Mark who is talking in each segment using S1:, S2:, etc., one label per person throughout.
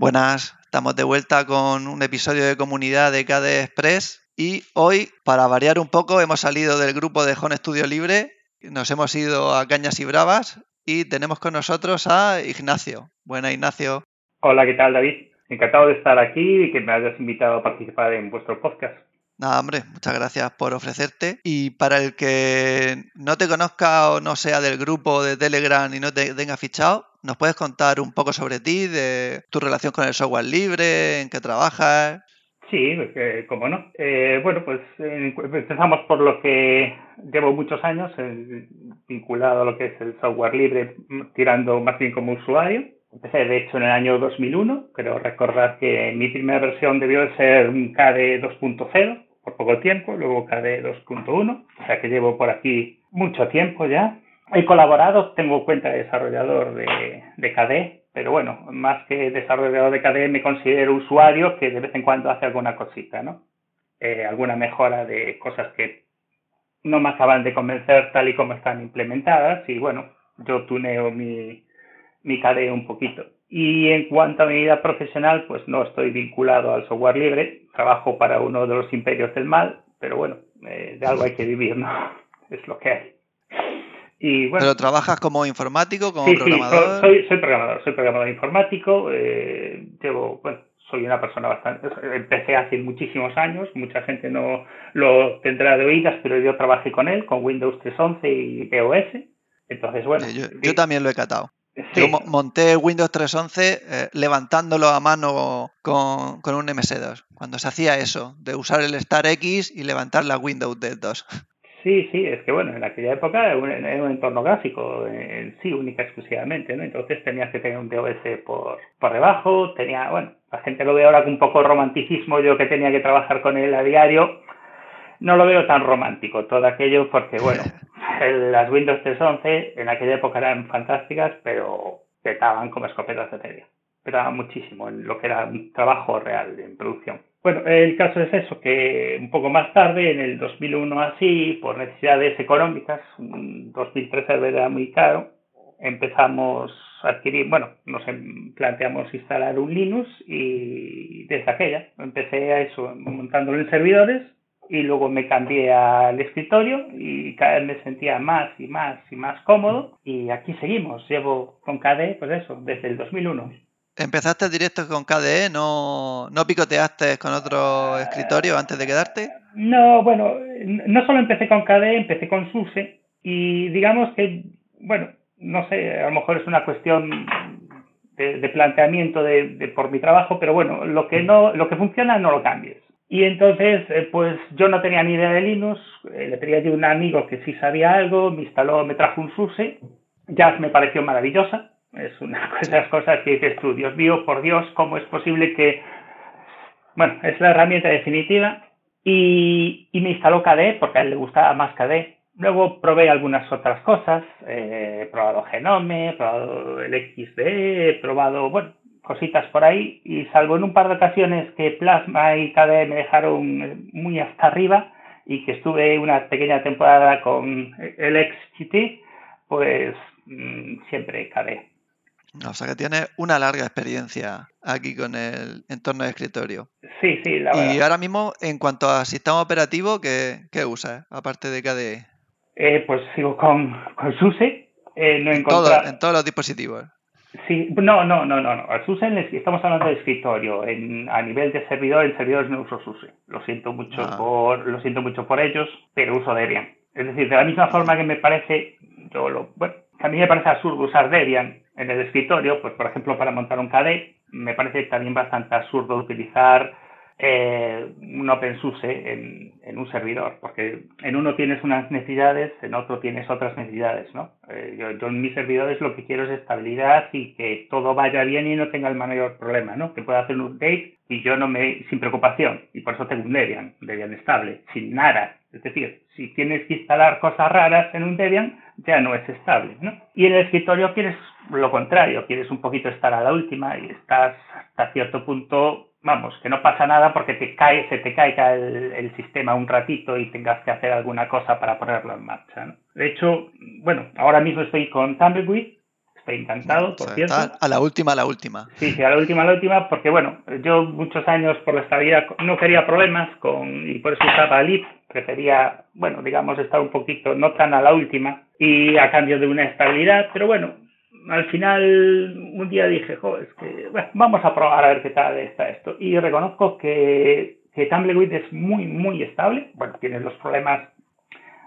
S1: Buenas, estamos de vuelta con un episodio de comunidad de KDE Express y hoy, para variar un poco, hemos salido del grupo de Home Studio Libre, nos hemos ido a Cañas y Bravas y tenemos con nosotros a Ignacio. Buenas, Ignacio.
S2: Hola, ¿qué tal, David? Encantado de estar aquí y que me hayas invitado a participar en vuestro podcast.
S1: Nada, hombre, muchas gracias por ofrecerte. Y para el que no te conozca o no sea del grupo de Telegram y no te tenga fichado, ¿Nos puedes contar un poco sobre ti, de tu relación con el software libre, en qué trabajas?
S2: Sí, pues, cómo no. Eh, bueno, pues eh, empezamos por lo que llevo muchos años vinculado a lo que es el software libre, tirando más bien como usuario. Empecé, de hecho, en el año 2001. Creo recordar que mi primera versión debió de ser un KDE 2.0 por poco tiempo, luego KDE 2.1. O sea que llevo por aquí mucho tiempo ya. He colaborado, tengo cuenta de desarrollador de, de KDE, pero bueno, más que desarrollador de KDE me considero usuario que de vez en cuando hace alguna cosita, ¿no? Eh, alguna mejora de cosas que no me acaban de convencer tal y como están implementadas y bueno, yo tuneo mi, mi KDE un poquito. Y en cuanto a mi vida profesional, pues no estoy vinculado al software libre, trabajo para uno de los imperios del mal, pero bueno, eh, de algo hay que vivir, ¿no? Es lo que hay.
S1: ¿Pero trabajas como informático, como
S2: programador? Sí, soy, programador, soy programador informático. Eh, llevo, bueno, soy una persona bastante. Empecé hace muchísimos años, mucha gente no lo tendrá de oídas, pero yo trabajé con él, con Windows 3.11 y EOS. Entonces, bueno.
S1: yo, también lo he catado. Yo monté Windows 3.11 eh, levantándolo a mano con, con un MS2. Cuando se hacía eso, de usar el Star X y levantar la Windows de 2.
S2: Sí, sí, es que bueno, en aquella época era un, un entorno gráfico en sí, única exclusivamente, ¿no? Entonces tenías que tener un DOS por, por debajo, tenía, bueno, la gente lo ve ahora con un poco romanticismo, yo que tenía que trabajar con él a diario, no lo veo tan romántico todo aquello porque, bueno, las Windows 3.11 en aquella época eran fantásticas, pero petaban como escopetas de feria, petaban muchísimo en lo que era un trabajo real en producción. Bueno, el caso es eso, que un poco más tarde, en el 2001 así, por necesidades económicas, 2013 era muy caro, empezamos a adquirir, bueno, nos em, planteamos instalar un Linux y desde aquella empecé a eso, montándolo en servidores y luego me cambié al escritorio y cada vez me sentía más y más y más cómodo y aquí seguimos, llevo con KDE, pues eso, desde el 2001.
S1: ¿Empezaste directo con KDE? ¿No, ¿No picoteaste con otro escritorio antes de quedarte?
S2: No, bueno, no solo empecé con KDE, empecé con SUSE y digamos que, bueno, no sé, a lo mejor es una cuestión de, planteamiento de, por mi trabajo, pero bueno, lo que no, lo que funciona no lo cambies. Y entonces, eh, pues yo no tenía ni idea de Linux, eh, le pedí a un amigo que sí sabía algo, me instaló, me trajo un SUSE, ya me pareció maravillosa, es una de esas cosas que dices tú, Dios mío, por Dios, ¿cómo es posible que... Bueno, es la herramienta definitiva y, me instaló KDE porque a él le gustaba más KDE. Luego probé algunas otras cosas, eh, he probado Genome, he probado el XDE, he probado, bueno, cositas por ahí y salvo en un par de ocasiones que Plasma y KDE me dejaron muy hasta arriba y que estuve una pequeña temporada con el XGT, pues mm, siempre KDE.
S1: O sea que tiene una larga experiencia aquí con el entorno de escritorio.
S2: Sí, sí, la verdad.
S1: Y ahora mismo, en cuanto a sistema operativo, ¿qué, qué usas, aparte de KDE?
S2: Eh, pues sigo con, con SUSE. Eh, no
S1: en, en todos los dispositivos.
S2: Sí, no, no, no, no. no. SUSE estamos hablando de escritorio. En, a nivel de servidor, en servidores no uso SUSE. Lo siento mucho ah. por, lo siento mucho por ellos, pero uso Debian. Es decir, de la misma forma que me parece, yo lo, bueno, a mí me parece absurdo usar Debian en el escritorio, pues por ejemplo para montar un KDE, me parece también bastante absurdo utilizar eh, un OpenSUSE en, en, un servidor, porque en uno tienes unas necesidades, en otro tienes otras necesidades, ¿no? Eh, yo, yo, en mis servidores lo que quiero es estabilidad y que todo vaya bien y no tenga el mayor problema, ¿no? Que pueda hacer un update y yo no me, sin preocupación, y por eso tengo un Debian, Debian estable, sin nada. Es decir, si tienes que instalar cosas raras en un Debian, ya no es estable, ¿no? Y en el escritorio quieres lo contrario, quieres un poquito estar a la última y estás hasta cierto punto vamos, que no pasa nada porque te cae, se te caiga el, sistema un ratito y tengas que hacer alguna cosa para ponerlo en marcha. De hecho, bueno, ahora mismo estoy con Tumbleweed, Estoy encantado, por cierto.
S1: A la última, a la última.
S2: Sí, sí, a la última, a la última, porque bueno, yo muchos años por la estabilidad no quería problemas con y por eso usaba Leap. Prefería, bueno, digamos, estar un poquito, no tan a la última y a cambio de una estabilidad, pero bueno, al final un día dije, es que vamos a probar a ver qué tal está esto. Y reconozco que, que Tumbleweed es muy, muy estable. Bueno, tiene los problemas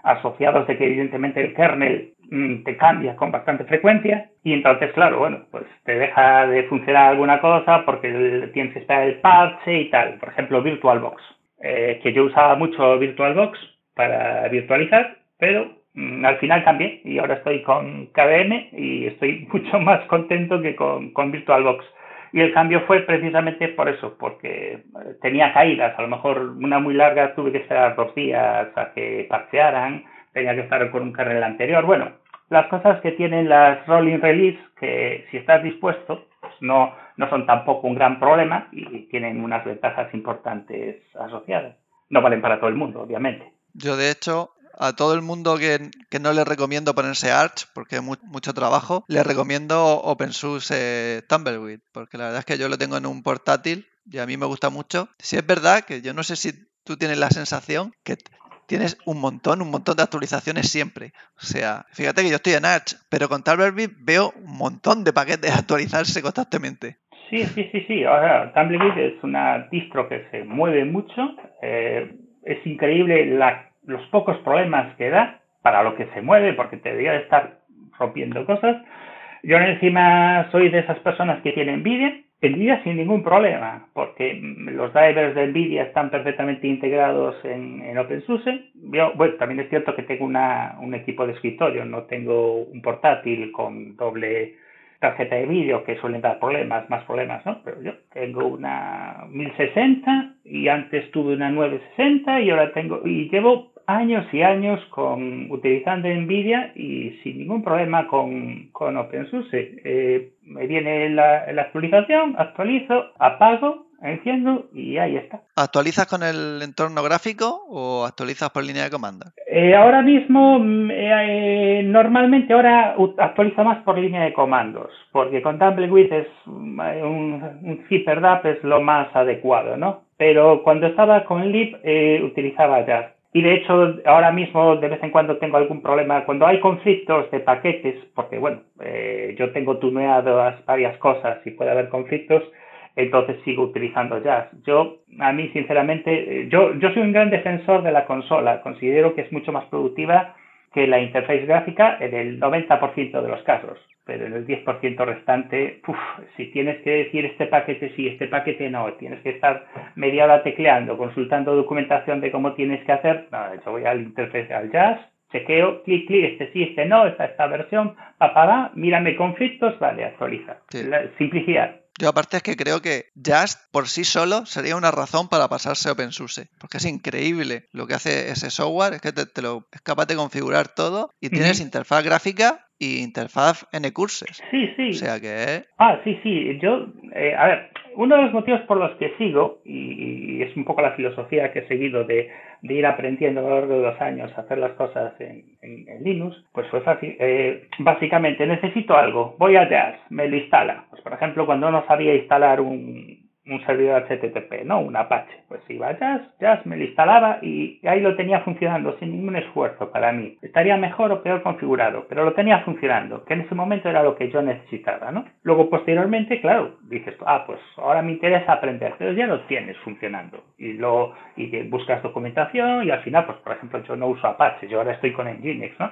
S2: asociados de que evidentemente el kernel mm, te cambia con bastante frecuencia y entonces, claro, bueno, pues te deja de funcionar alguna cosa porque tienes que esperar el parche y tal. Por ejemplo, VirtualBox, eh, que yo usaba mucho VirtualBox para virtualizar, pero al final cambié y ahora estoy con KVM y estoy mucho más contento que con, con VirtualBox. Y el cambio fue precisamente por eso, porque eh, tenía caídas. A lo mejor una muy larga tuve que esperar dos días a que parchearan, tenía que estar con un kernel anterior. Bueno, las cosas que tienen las rolling release, que si estás dispuesto, pues no, no son tampoco un gran problema y tienen unas ventajas importantes asociadas. No valen para todo el mundo, obviamente.
S1: Yo, de hecho, a todo el mundo que, no le recomiendo ponerse Arch, porque es mucho trabajo, le recomiendo OpenSUSE eh, Tumbleweed, porque la verdad es que yo lo tengo en un portátil y a mí me gusta mucho. Si es verdad que yo no sé si tú tienes la sensación que tienes un montón, un montón de actualizaciones siempre. O sea, fíjate que yo estoy en Arch, pero con Tumbleweed veo un montón de paquetes actualizarse constantemente.
S2: Sí, sí, sí, sí. Ahora, Tumbleweed es una distro que se mueve mucho. Eh, es increíble la los pocos problemas que da para lo que se mueve, porque te debería de estar rompiendo cosas. Yo encima soy de esas personas que tienen NVIDIA, NVIDIA sin ningún problema, porque los drivers de NVIDIA están perfectamente integrados en, en OpenSUSE. Yo, bueno, también es cierto que tengo una, un equipo de escritorio, no tengo un portátil con doble tarjeta de vídeo que suelen dar problemas, más problemas, ¿no? Pero yo tengo una 1060 y antes tuve una 960 y ahora tengo, y llevo años y años con, utilizando NVIDIA y sin ningún problema con, con OpenSUSE. Eh, me viene la, actualización, actualizo, apago, enciendo y ahí está.
S1: ¿Actualizas con el entorno gráfico o actualizas por línea de comando?
S2: Eh, ahora mismo, mm, eh, normalmente ahora actualizo más por línea de comandos, porque con Tumbleweed es mm, un, un ZipperDAP es lo más adecuado, ¿no? Pero cuando estaba con Lib utilizaba Jazz. Y de hecho, ahora mismo de vez en cuando tengo algún problema. Cuando hay conflictos de paquetes, porque bueno, eh, yo tengo tuneadas varias cosas y puede haber conflictos, entonces sigo utilizando Jazz. Yo, a mí sinceramente, eh, yo, yo soy un gran defensor de la consola. Considero que es mucho más productiva que la interfaz gráfica en el 90% de los casos pero en el 10% restante, si tienes que decir este paquete sí, este paquete no, tienes que estar media hora tecleando, consultando documentación de cómo tienes que hacer, no, yo voy al interfaz, al jazz, chequeo, clic, clic, este sí, este no, esta, esta versión, papá, mírame conflictos, vale, actualiza. simplicidad.
S1: Yo aparte es que creo que Just por sí solo sería una razón para pasarse a OpenSUSE, porque es increíble lo que hace ese software, es que te, lo es capaz de configurar todo y tienes interfaz gráfica y interfaz N curses.
S2: Sí, sí.
S1: O sea que...
S2: Ah, sí, sí. Yo, eh, a ver, uno de los motivos por los que sigo, y, es un poco la filosofía que he seguido de, ir aprendiendo a lo largo de los años a hacer las cosas en, Linux, pues fue fácil. Eh, básicamente, necesito algo, voy a Jazz, me lo instala. Pues, por ejemplo, cuando no sabía instalar un, un servidor HTTP, ¿no? Un Apache. Pues iba a Jazz, Jazz me lo instalaba y ahí lo tenía funcionando sin ningún esfuerzo para mí. Estaría mejor o peor configurado, pero lo tenía funcionando, que en ese momento era lo que yo necesitaba, ¿no? Luego, posteriormente, claro, dices, ah, pues ahora me interesa aprender, pero ya lo tienes funcionando. Y lo y buscas documentación y al final, pues por ejemplo, yo no uso Apache, yo ahora estoy con Nginx, ¿no?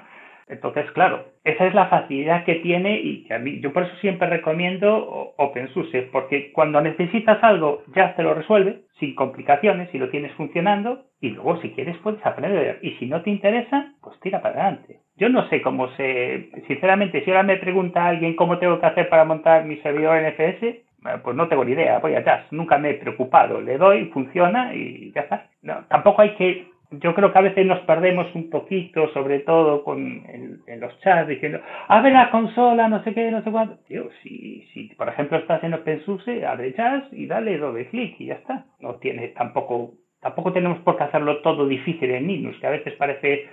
S2: Entonces, claro, esa es la facilidad que tiene y que a mí, yo por eso siempre recomiendo OpenSUSE, porque cuando necesitas algo ya te lo resuelve sin complicaciones y lo tienes funcionando y luego si quieres puedes aprender y si no te interesa, pues tira para adelante. Yo no sé cómo se, sinceramente, si ahora me pregunta alguien cómo tengo que hacer para montar mi servidor NFS, eh, pues no tengo ni idea, voy allá, nunca me he preocupado, le doy, funciona y ya está. No, tampoco hay que yo creo que a veces nos perdemos un poquito, sobre todo con en, los chats, diciendo, abre la consola, no sé qué, no sé cuánto. Tío, si, si por ejemplo estás en OpenSUSE, abre jazz y dale doble clic y ya está. No tiene tampoco, tampoco tenemos por qué hacerlo todo difícil en Linux, que a veces parece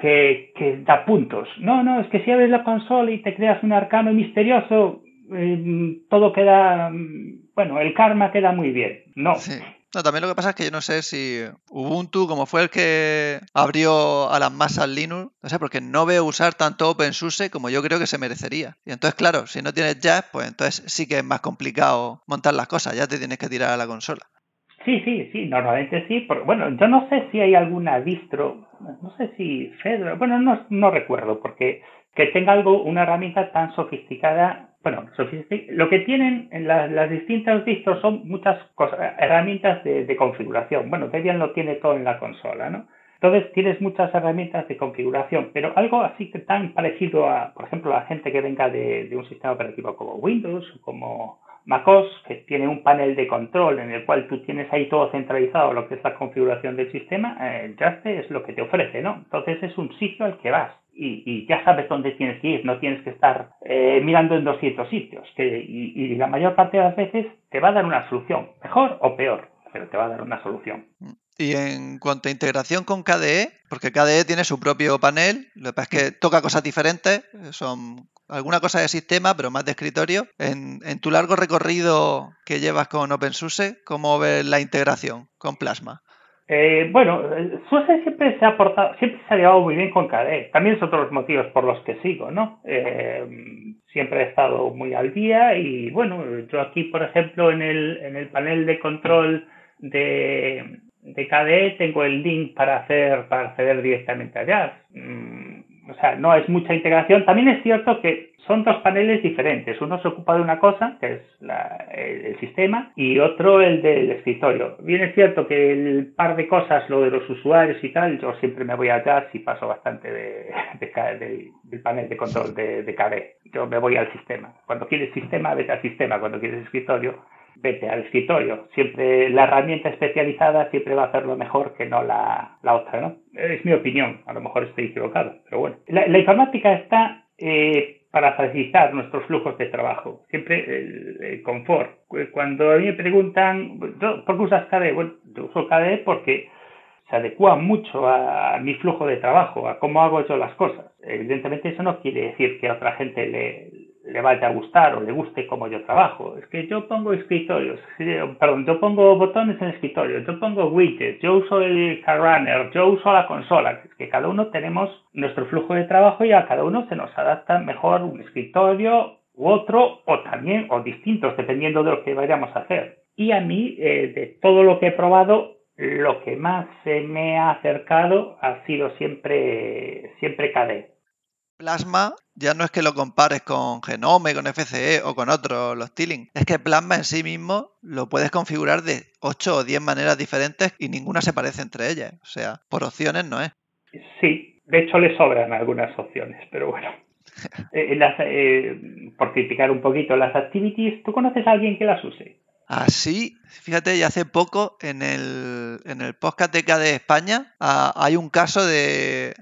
S2: que, que da puntos. No, no, es que si abres la consola y te creas un arcano misterioso, eh, todo queda, mm, bueno, el karma queda muy bien. No.
S1: No, también lo que pasa es que yo no sé si Ubuntu, como fue el que abrió a las masas Linux, no sé, porque no veo usar tanto OpenSUSE como yo creo que se merecería. Y entonces, claro, si no tienes Jazz, pues entonces sí que es más complicado montar las cosas, ya te tienes que tirar a la consola.
S2: Sí, sí, sí, normalmente sí. bueno, yo no sé si hay alguna distro, no sé si Fedora, bueno, no, no recuerdo, porque que tenga algo, una herramienta tan sofisticada bueno, lo que tienen en las distintas distros son muchas cosas, herramientas de, configuración. Bueno, Debian lo tiene todo en la consola, ¿no? Entonces tienes muchas herramientas de configuración, pero algo así que tan parecido a, por ejemplo, la gente que venga de, un sistema operativo como Windows o como MacOS, que tiene un panel de control en el cual tú tienes ahí todo centralizado lo que es la configuración del sistema, eh, es lo que te ofrece, ¿no? Entonces es un sitio al que vas y, ya sabes dónde tienes que ir, no tienes que estar eh, mirando en 200 sitios. Que, y, la mayor parte de las veces te va a dar una solución, mejor o peor, pero te va a dar una solución.
S1: Y en cuanto a integración con KDE, porque KDE tiene su propio panel, lo que pasa es que toca cosas diferentes, son alguna cosa de sistema, pero más de escritorio. En, en tu largo recorrido que llevas con OpenSUSE, ¿cómo ves la integración con Plasma?
S2: Eh, bueno, SUSE siempre se ha portado, siempre se ha llevado muy bien con KDE. También son otros motivos por los que sigo, ¿no? Eh, siempre he estado muy al día y bueno, yo aquí, por ejemplo, en el, en el panel de control de, de KDE tengo el link para hacer, para acceder directamente a Jazz. Mm, o sea, no es mucha integración. También es cierto que son dos paneles diferentes. Uno se ocupa de una cosa, que es el, sistema, y otro el del escritorio. Bien es cierto que el par de cosas, lo de los usuarios y tal, yo siempre me voy allá y paso bastante de, del panel de control de, de. Yo me voy al sistema. Cuando quieres sistema, vete al sistema. Cuando quieres escritorio, vete al escritorio. Siempre la herramienta especializada siempre va a hacerlo mejor que no la, otra, ¿no? Es mi opinión. A lo mejor estoy equivocado, pero bueno. La, informática está... Eh, para facilitar nuestros flujos de trabajo. Siempre el, confort. Cuando a mí me preguntan, ¿por qué usas KDE? Bueno, yo uso KDE porque se adecua mucho a, mi flujo de trabajo, a cómo hago yo las cosas. Evidentemente eso no quiere decir que a otra gente le, le vaya a gustar o le guste como yo trabajo. Es que yo pongo escritorios, perdón, yo pongo botones en escritorio, yo pongo widgets, yo uso el runner, yo uso la consola. Es que cada uno tenemos nuestro flujo de trabajo y a cada uno se nos adapta mejor un escritorio u otro o también o distintos dependiendo de lo que vayamos a hacer. Y a mí, eh, de todo lo que he probado, lo que más se me ha acercado ha sido siempre, siempre KDE.
S1: Plasma ya no es que lo compares con Genome, con FCE o con otros, los Tiling. Es que Plasma en sí mismo lo puedes configurar de 8 o 10 maneras diferentes y ninguna se parece entre ellas. O sea, por opciones no es.
S2: Sí, de hecho le sobran algunas opciones, pero bueno. Eh, eh, por criticar un poquito las activities, ¿tú conoces a alguien que las use?
S1: Así, ah, fíjate, y hace poco en el, en el podcast de KD España ah, hay un caso de,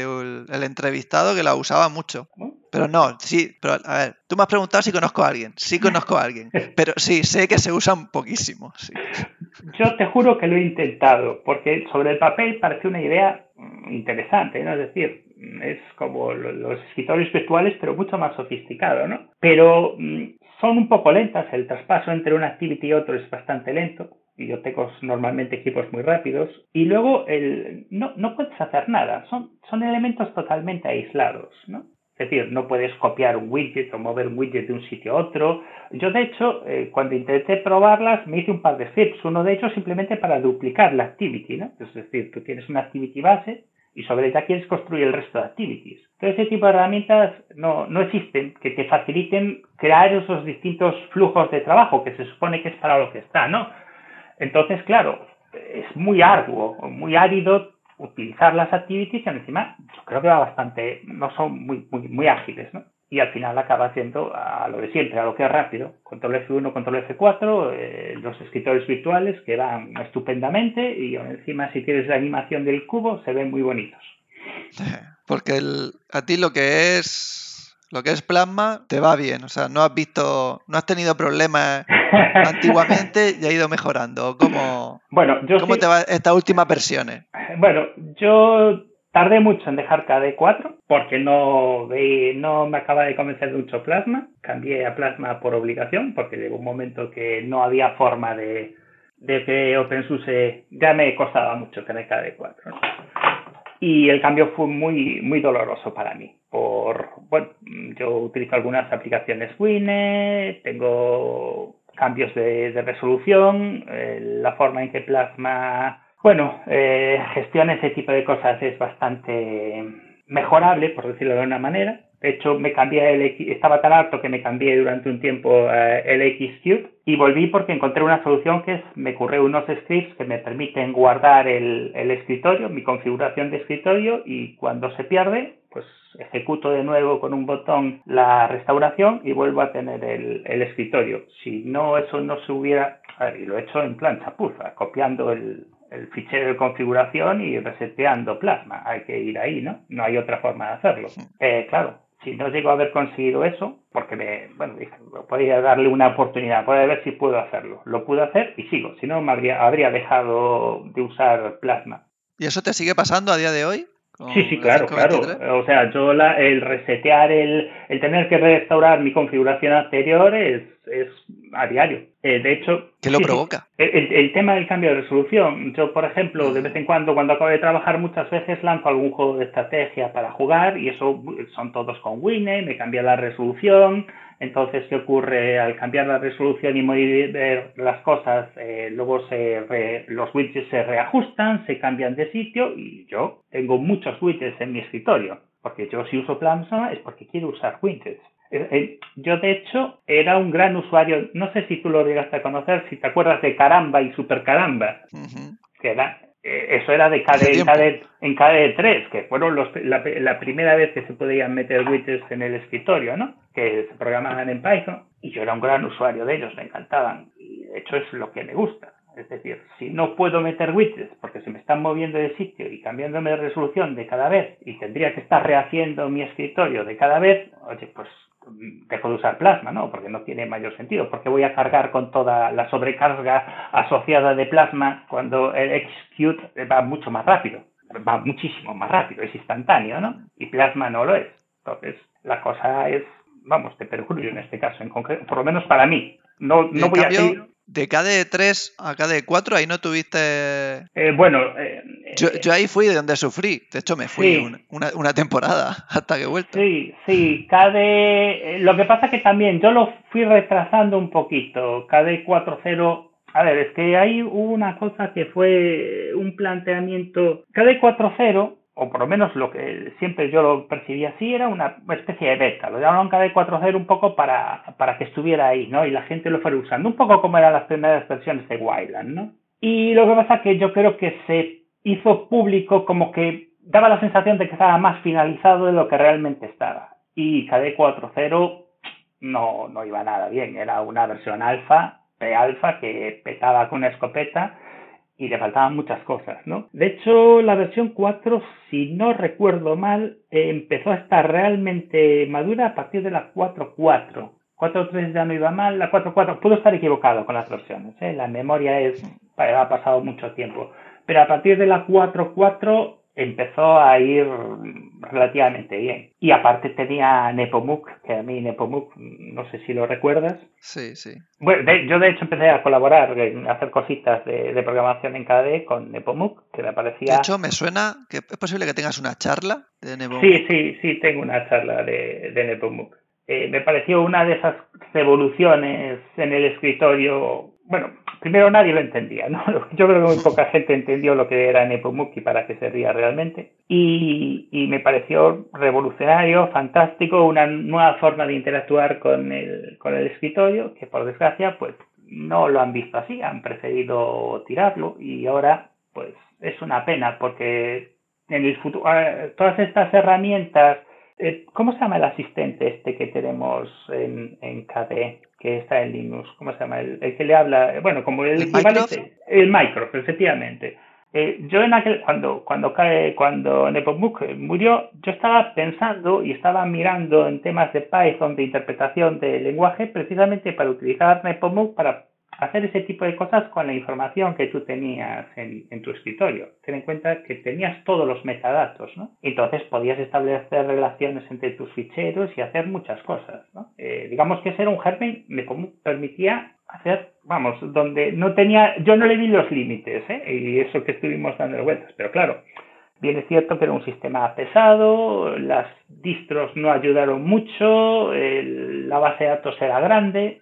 S1: el entrevistado que la usaba mucho. Pero no, sí, pero a ver, tú me has preguntado si conozco a alguien. Sí conozco a alguien, pero sí, sé que se usan poquísimo.
S2: Yo te juro que lo he intentado, porque sobre el papel parece una idea mm, interesante, ¿no? Es decir, es como los escritorios virtuales, pero mucho más sofisticado, ¿no? Pero mm, son un poco lentas, el traspaso entre una activity y otro es bastante lento yo tengo normalmente equipos muy rápidos, y luego el, no, no puedes hacer nada, son, son elementos totalmente aislados, ¿no? Es decir, no puedes copiar un widget o mover un widget de un sitio a otro. Yo, de hecho, eh, cuando intenté probarlas, me hice un par de scripts. Uno de ellos simplemente para duplicar la activity, ¿no? Es decir, tú tienes una activity base y sobre ella quieres construir el resto de activities. Todo ese tipo de herramientas no, no existen que te faciliten crear esos distintos flujos de trabajo que se supone que es para lo que está, ¿no? Entonces, claro, es muy arduo, muy árido utilizar las activities y encima yo creo que va bastante, no son muy, muy, muy ágiles, ¿no? Y al final acaba haciendo a lo de siempre, a lo que es rápido. Control F1, control F4, eh, los escritores virtuales que van estupendamente y encima si tienes la animación del cubo se ven muy bonitos.
S1: Porque a ti lo que es lo que es plasma te va bien, o sea, no has visto, no has tenido problemas antiguamente y ha ido mejorando. ¿Cómo, bueno, yo ¿cómo te va estas últimas versiones?
S2: Bueno, yo Tardé mucho en dejar KD4 porque no, no me acaba de convencer mucho Plasma. Cambié a Plasma por obligación porque llegó un momento que no había forma de, de que OpenSUSE ya me costaba mucho tener KD4. Y el cambio fue muy, muy doloroso para mí. Por, bueno, yo utilizo algunas aplicaciones Wine, tengo cambios de, resolución, eh, la forma en que Plasma bueno, eh, gestión ese tipo de cosas es bastante mejorable, por decirlo de una manera. De hecho, me cambié el X, estaba tan alto que me cambié durante un tiempo eh, el Xcube y volví porque encontré una solución que es, me curré unos scripts que me permiten guardar el, escritorio, mi configuración de escritorio y cuando se pierde, pues ejecuto de nuevo con un botón la restauración y vuelvo a tener el, el escritorio. Si no, eso no se hubiera, y lo he hecho en plan chapuza, copiando el, el fichero de configuración y reseteando Plasma. Hay que ir ahí, ¿no? No hay otra forma de hacerlo. Eh, claro, si no llego a haber conseguido eso, porque me, bueno, dije, podría darle una oportunidad, puede ver si puedo hacerlo. Lo pude hacer y sigo, si no me habría, habría dejado de usar Plasma.
S1: ¿Y eso te sigue pasando a día de hoy?
S2: Sí, sí, claro, claro. O sea, yo la, el resetear, el, el tener que restaurar mi configuración anterior es, es a diario. Eh, de hecho...
S1: ¿Qué lo provoca?
S2: El, el, tema del cambio de resolución. Yo, por ejemplo, de vez en cuando, cuando acabo de trabajar, muchas veces lanzo algún juego de estrategia para jugar y eso son todos con Wine, me cambia la resolución, entonces, ¿qué ocurre? Al cambiar la resolución y mover las cosas, eh, luego se los widgets se reajustan, se cambian de sitio y yo tengo muchos widgets en mi escritorio. Porque yo si uso Plasma es porque quiero usar widgets. Eh, eh, yo, de hecho, era un gran usuario, no sé si tú lo llegaste a conocer, si te acuerdas de Caramba y Super Caramba, que era eh, eso era de KDE, en KDE 3, que fueron los, la, primera vez que se podían meter widgets en el escritorio, ¿no? Que se programaban en Python. Y yo era un gran usuario de ellos, me encantaban. Y de hecho es lo que me gusta. Es decir, si no puedo meter widgets porque se me están moviendo de sitio y cambiándome de resolución de cada vez y tendría que estar rehaciendo mi escritorio de cada vez, oye, pues dejo de usar plasma, ¿no? Porque no tiene mayor sentido. Porque voy a cargar con toda la sobrecarga asociada de plasma cuando el execute va mucho más rápido. Va muchísimo más rápido, es instantáneo, ¿no? Y plasma no lo es. Entonces, la cosa es, vamos, te perjurio en este caso, en concreto, por lo menos para mí. No, no voy a seguir
S1: de KDE3 a KDE4, ahí no tuviste.
S2: Eh, bueno. Eh,
S1: yo, yo, ahí fui de donde sufrí. De hecho, me fui una, una, temporada hasta que he vuelto.
S2: Sí, sí. KDE. Eh, lo que pasa que también yo lo fui retrasando un poquito. KDE 4.0. A ver, es que ahí hubo una cosa que fue un planteamiento. KDE 4.0 o por lo menos lo que siempre yo lo percibía así, era una especie de beta. Lo llamaron KD4.0 un poco para, para que estuviera ahí, ¿no? Y la gente lo fuera usando, un poco como eran las primeras versiones de Wildland, ¿no? Y lo que pasa es que yo creo que se hizo público como que daba la sensación de que estaba más finalizado de lo que realmente estaba. Y KD4.0 no, no iba nada bien, era una versión alfa, pre-alfa, que petaba con una escopeta y le faltaban muchas cosas, ¿no? De hecho, la versión 4, si no recuerdo mal, empezó a estar realmente madura a partir de la 4.4. 4.3 ya no iba mal, la 4.4, puedo estar equivocado con las versiones, ¿eh? la memoria es, ha pasado mucho tiempo, pero a partir de la 4.4 empezó a ir relativamente bien. Y aparte tenía Nepomuk, que a mí Nepomuk, no sé si lo recuerdas.
S1: Sí, sí.
S2: Bueno, yo de hecho empecé a colaborar, en hacer cositas de, programación en KDE con Nepomuk, que me parecía...
S1: De hecho, me suena que es posible que tengas una charla de Nepomuk.
S2: Sí, sí, sí, tengo una charla de, de Nepomuk. Eh, me pareció una de esas revoluciones en el escritorio bueno, primero nadie lo entendía, ¿no? Yo creo que muy poca gente entendió lo que era Nepomuk y para qué servía realmente. Y, y, me pareció revolucionario, fantástico, una nueva forma de interactuar con el, con el escritorio, que por desgracia, pues no lo han visto así, han preferido tirarlo y ahora, pues es una pena porque en el futuro, ah, todas estas herramientas, eh, ¿cómo se llama el asistente este que tenemos en, en KDE? Que está en Linux, ¿cómo se llama? El, que le habla, bueno, como el,
S1: ¿El Microsoft?
S2: El Microsoft, efectivamente. Eh, yo en aquel, cuando, cuando cae, cuando Nepomuk murió, yo estaba pensando y estaba mirando en temas de Python, de interpretación de lenguaje, precisamente para utilizar Nepomuk para hacer ese tipo de cosas con la información que tú tenías en, tu escritorio. Ten en cuenta que tenías todos los metadatos, ¿no? Entonces podías establecer relaciones entre tus ficheros y hacer muchas cosas, ¿no? Eh, digamos que ese era un germen me permitía hacer, vamos, donde no tenía, yo no le di los límites, ¿eh? Y eso que estuvimos dando vueltas, pero claro, Bien es cierto que era un sistema pesado, las distros no ayudaron mucho, la base de datos era grande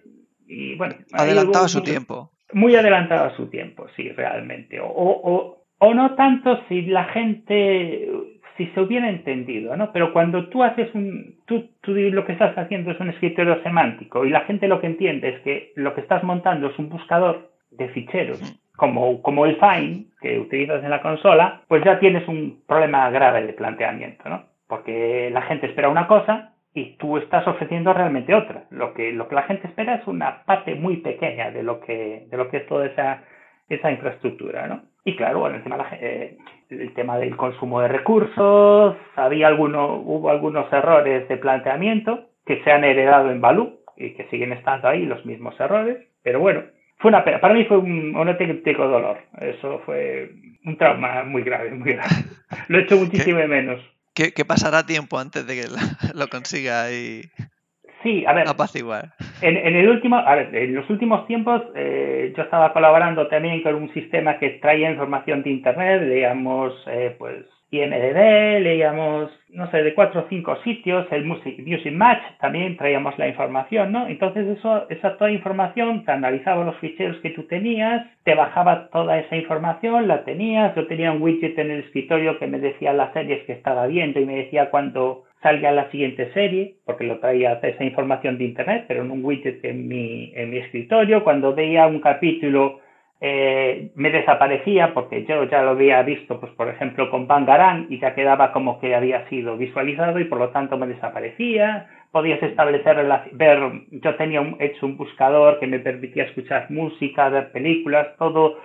S2: y bueno...
S1: Adelantado a su tiempo.
S2: Muy adelantado a su tiempo, sí, realmente. O, o, o no tanto si la gente, si se hubiera entendido, ¿no? Pero cuando tú haces un, tú, tú lo que estás haciendo es un escritorio semántico y la gente lo que entiende es que lo que estás montando es un buscador de ficheros como, como el Find que utilizas en la consola, pues ya tienes un problema grave de planteamiento, ¿no? Porque la gente espera una cosa y tú estás ofreciendo realmente otra. Lo que, lo que la gente espera es una parte muy pequeña de lo que, de lo que es toda esa, esa infraestructura, ¿no? Y claro, bueno, el tema, eh, el tema del consumo de recursos, había alguno, hubo algunos errores de planteamiento que se han heredado en Balú y que siguen estando ahí los mismos errores, pero bueno, fue una pena. Para mí fue un, auténtico dolor. Eso fue un trauma muy grave, muy grave. Lo he hecho muchísimo de menos.
S1: ¿Qué, pasará tiempo antes de que lo consiga y
S2: sí, a ver,
S1: apaciguar?
S2: En, en, el último, a ver, en los últimos tiempos eh, yo estaba colaborando también con un sistema que traía información de internet, digamos, eh, pues IMDB, leíamos, no sé, de cuatro o cinco sitios, el Music, Music Match, también traíamos la información, ¿no? Entonces eso, esa toda información, te analizaba los ficheros que tú tenías, te bajaba toda esa información, la tenías, yo tenía un widget en el escritorio que me decía las series que estaba viendo y me decía cuándo salía la siguiente serie, porque lo traía esa información de internet, pero en un widget en mi, en mi escritorio, cuando veía un capítulo eh, me desaparecía porque yo ya lo había visto, pues por ejemplo, con Bangarang y ya quedaba como que había sido visualizado y por lo tanto me desaparecía. Podías establecer, ver, yo tenía hecho un buscador que me permitía escuchar música, ver películas, todo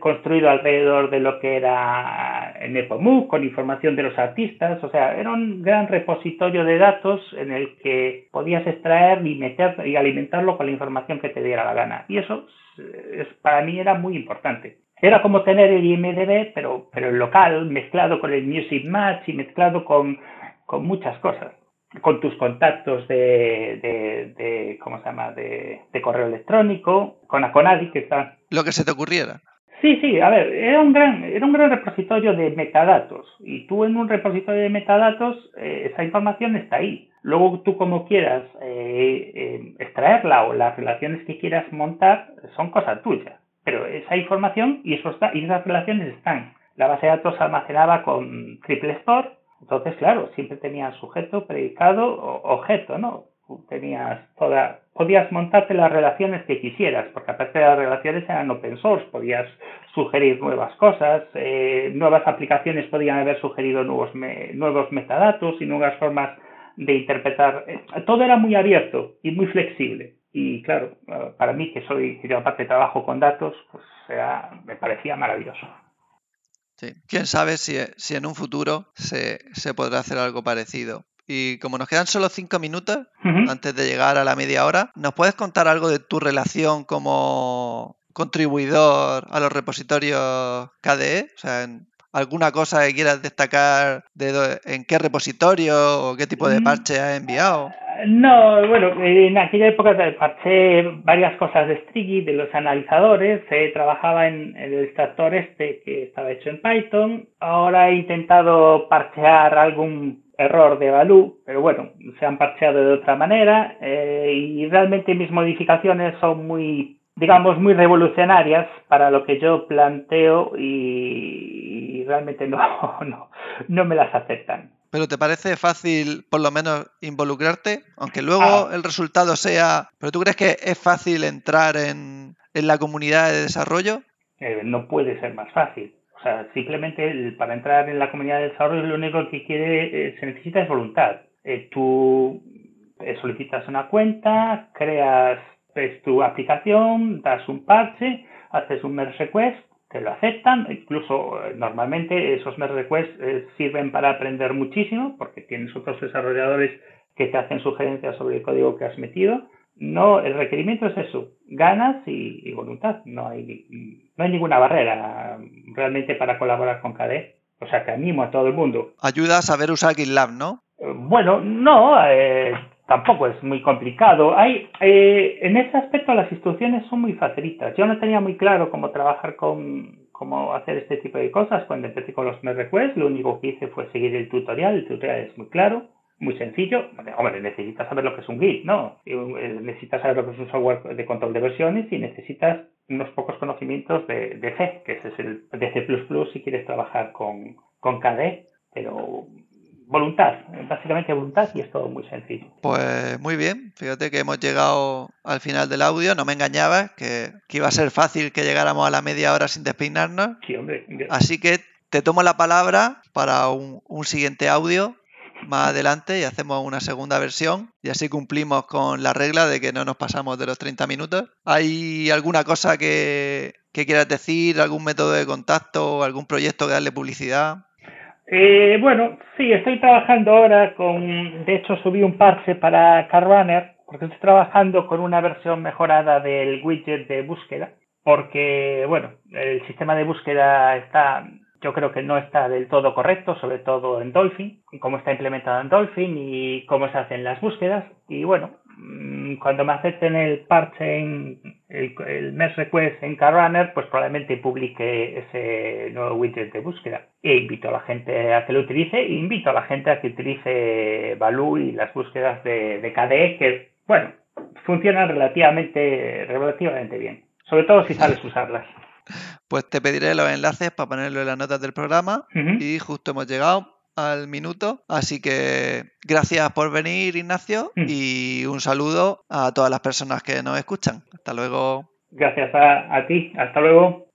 S2: construido alrededor de lo que era Nepomuk, con información de los artistas, o sea, era un gran repositorio de datos en el que podías extraer y meter y alimentarlo con la información que te diera la gana. Y eso es, para mí era muy importante. Era como tener el IMDB, pero, pero el local, mezclado con el Music Match y mezclado con, con muchas cosas. Con tus contactos de, de, de ¿cómo se llama?, de, de, correo electrónico, con Aconadi, que está...
S1: Lo que se te ocurriera.
S2: Sí, sí, a ver, era un gran, era un gran repositorio de metadatos. Y tú en un repositorio de metadatos, eh, esa información está ahí. Luego tú como quieras eh, eh, extraerla o las relaciones que quieras montar son cosas tuyas. Pero esa información y, eso está, y esas relaciones están. La base de datos almacenaba con triple store, entonces claro, siempre tenía sujeto, predicado, objeto, ¿no? Tenías toda, podías montarte las relaciones que quisieras, porque aparte de las relaciones eran open source, podías sugerir nuevas cosas, eh, nuevas aplicaciones podían haber sugerido nuevos, nuevos metadatos y nuevas formas de interpretar. Eh, todo era muy abierto y muy flexible. Y claro, eh, para mí, que soy, yo aparte trabajo con datos, pues me parecía maravilloso.
S1: Sí. Quién sabe si, si en un futuro se, se, podrá hacer algo parecido. Y como nos quedan solo cinco minutos antes de llegar a la media hora, ¿nos puedes contar algo de tu relación como contribuidor a los repositorios KDE? O sea, en, ¿Alguna cosa que quieras destacar de en qué repositorio o qué tipo de mm. parche has enviado?
S2: No, bueno, en aquella época parché varias cosas de Strigi, de los analizadores, eh, trabajaba en, el extractor este que estaba hecho en Python, ahora he intentado parchear algún error de Baloo, pero bueno, se han parcheado de otra manera eh, y realmente mis modificaciones son muy digamos, muy revolucionarias para lo que yo planteo y, realmente no, no, no me las aceptan.
S1: ¿Pero te parece fácil, por lo menos, involucrarte? Aunque luego ah. el resultado sea... ¿Pero tú crees que es fácil entrar en, en la comunidad de desarrollo?
S2: Eh, no puede ser más fácil. Sea, simplemente para entrar en la comunidad de desarrollo lo único que quiere, eh, se necesita es voluntad. Eh, tú solicitas una cuenta, creas tu aplicación, das un parche, haces un merge request, te lo aceptan, incluso eh, normalmente esos merge requests eh, sirven para aprender muchísimo porque tienes otros desarrolladores que te hacen sugerencias sobre el código que has metido. No, el requerimiento es eso, ganas y, voluntad. No hay, no hay ninguna barrera realmente para colaborar con KDE. O sea, que animo a todo el mundo.
S1: Ayuda a saber usar GitLab, ¿no?
S2: Eh, bueno, no, eh, tampoco es muy complicado. Hay, eh, en ese aspecto las instrucciones son muy facilitas. Yo no tenía muy claro cómo trabajar con, cómo hacer este tipo de cosas cuando empecé con los merge requests. Lo único que hice fue seguir el tutorial. El tutorial es muy claro muy sencillo. Hombre, necesitas saber lo que es un Git, ¿no? Eh, necesitas saber lo que es un software de control de versiones y necesitas unos pocos conocimientos de, de C, que ese es el de C++ si quieres trabajar con, con KDE, pero voluntad, básicamente voluntad y es todo muy sencillo.
S1: Pues muy bien, fíjate que hemos llegado al final del audio, no me engañabas, que, que iba a ser fácil que llegáramos a la media hora sin despeinarnos.
S2: Sí, hombre.
S1: Así que te tomo la palabra para un, un siguiente audio más adelante y hacemos una segunda versión y así cumplimos con la regla de que no nos pasamos de los 30 minutos. ¿Hay alguna cosa que, quieras decir, algún método de contacto, algún proyecto que darle publicidad?
S2: Eh, bueno, sí, estoy trabajando ahora con, de hecho subí un parche para CarRunner porque estoy trabajando con una versión mejorada del widget de búsqueda porque, bueno, el sistema de búsqueda está yo creo que no está del todo correcto, sobre todo en Dolphin, cómo está implementado en Dolphin y cómo se hacen las búsquedas. Y bueno, mm, cuando me acepten el parche en el, el request en CarRunner, pues probablemente publique ese nuevo widget de búsqueda. E invito a la gente a que lo utilice e invito a la gente a que utilice Baloo y las búsquedas de, de KDE que, bueno, funcionan relativamente, relativamente bien. Sobre todo si sabes usarlas.
S1: Pues te pediré los enlaces para ponerlo en las notas del programa y justo hemos llegado al minuto. Así que gracias por venir, Ignacio, y un saludo a todas las personas que nos escuchan. Hasta luego.
S2: Gracias a, a ti. Hasta luego.